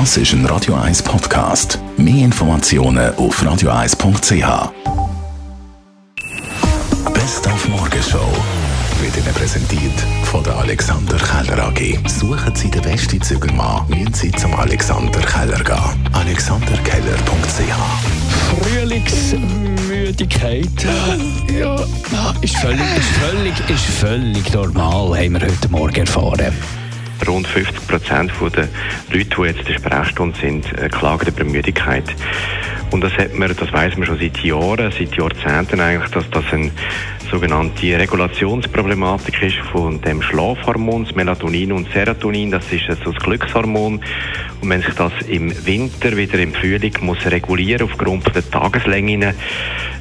Das ist ein Radio 1 Podcast. Mehr Informationen auf radio1.ch. Best auf Morgenshow wird Ihnen präsentiert von der Alexander Keller AG. Suchen Sie den besten Zügelmann, müssen Sie zum Alexander Keller gehen. AlexanderKeller.ch Frühlingsmüdigkeit. Ja, ist völlig, ist völlig, ist völlig normal, haben wir heute Morgen erfahren. Rund 50 Prozent der Leute, die jetzt in der Sprechstunde sind, äh, klagen über Müdigkeit. Und das hat man, das weiß man schon seit Jahren, seit Jahrzehnten eigentlich, dass das eine sogenannte Regulationsproblematik ist von dem Schlafhormon, das Melatonin und Serotonin. Das ist also das Glückshormon. Und wenn sich das im Winter wieder im Frühling muss regulieren aufgrund der Tageslänge,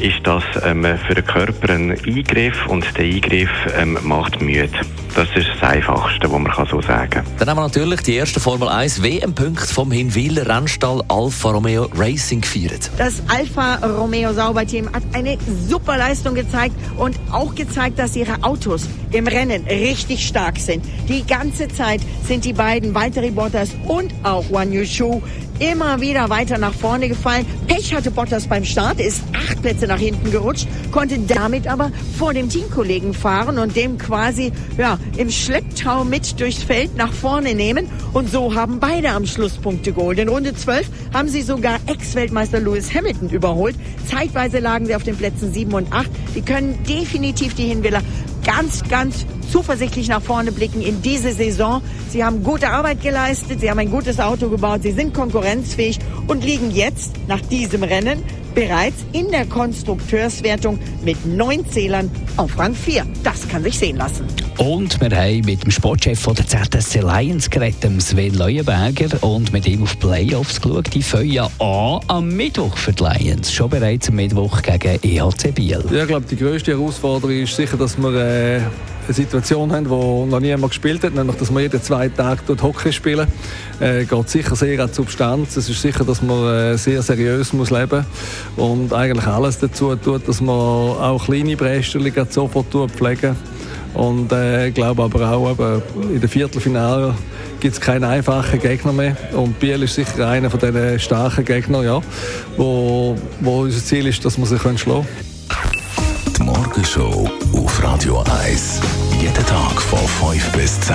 ist das ähm, für den Körper ein Eingriff und der Eingriff ähm, macht müde. Das ist das Einfachste, was man kann so sagen kann. Dann haben wir natürlich die erste Formel 1 WM-Punkt vom Hinwiler Rennstall Alfa Romeo Racing gefeiert. Das Alfa Romeo Sauberteam hat eine super Leistung gezeigt und auch gezeigt, dass ihre Autos im Rennen richtig stark sind. Die ganze Zeit sind die beiden Valtteri Bottas und auch Juan Yushu immer wieder weiter nach vorne gefallen. Pech hatte Bottas beim Start, ist acht Plätze nach hinten gerutscht, konnte damit aber vor dem Teamkollegen fahren und dem quasi ja, im Schlepptau mit durchs Feld nach vorne nehmen. Und so haben beide am Schluss Punkte geholt. In Runde 12 haben sie sogar Ex-Weltmeister Lewis Hamilton überholt. Zeitweise lagen sie auf den Plätzen 7 und 8. Die können definitiv die Hinwiller ganz, ganz zuversichtlich nach vorne blicken in diese Saison. Sie haben gute Arbeit geleistet, sie haben ein gutes Auto gebaut, sie sind konkurrenzfähig und liegen jetzt nach diesem Rennen bereits in der Konstrukteurswertung mit neun Zählern auf Rang 4. Das kann sich sehen lassen. Und wir haben mit dem Sportchef von der ZSC Lions geredet, Sven Leuenberger, und mit ihm auf Playoffs geschaut. Die fangen an am Mittwoch für die Lions. Schon bereits am Mittwoch gegen EHC Biel. Ja, ich glaube, die grösste Herausforderung ist sicher, dass wir äh, eine Situation haben, die noch niemand gespielt hat, nämlich dass wir jeden zwei Tage dort Hockey spielen. Äh, geht sicher sehr an die Substanz. Es ist sicher, dass man äh, sehr seriös muss leben und eigentlich alles dazu tut, dass man auch kleine Bresterli sofort pflegen. Und äh, glaube aber auch, eben, in der Viertelfinale gibt es keinen einfachen Gegner mehr. Und Biel ist sicher einer von diesen starken Gegnern, ja, wo, wo unser Ziel ist, dass wir sie schlagen können. Die Morgenshow auf Radio 1. Jeden Tag von 5 bis 10.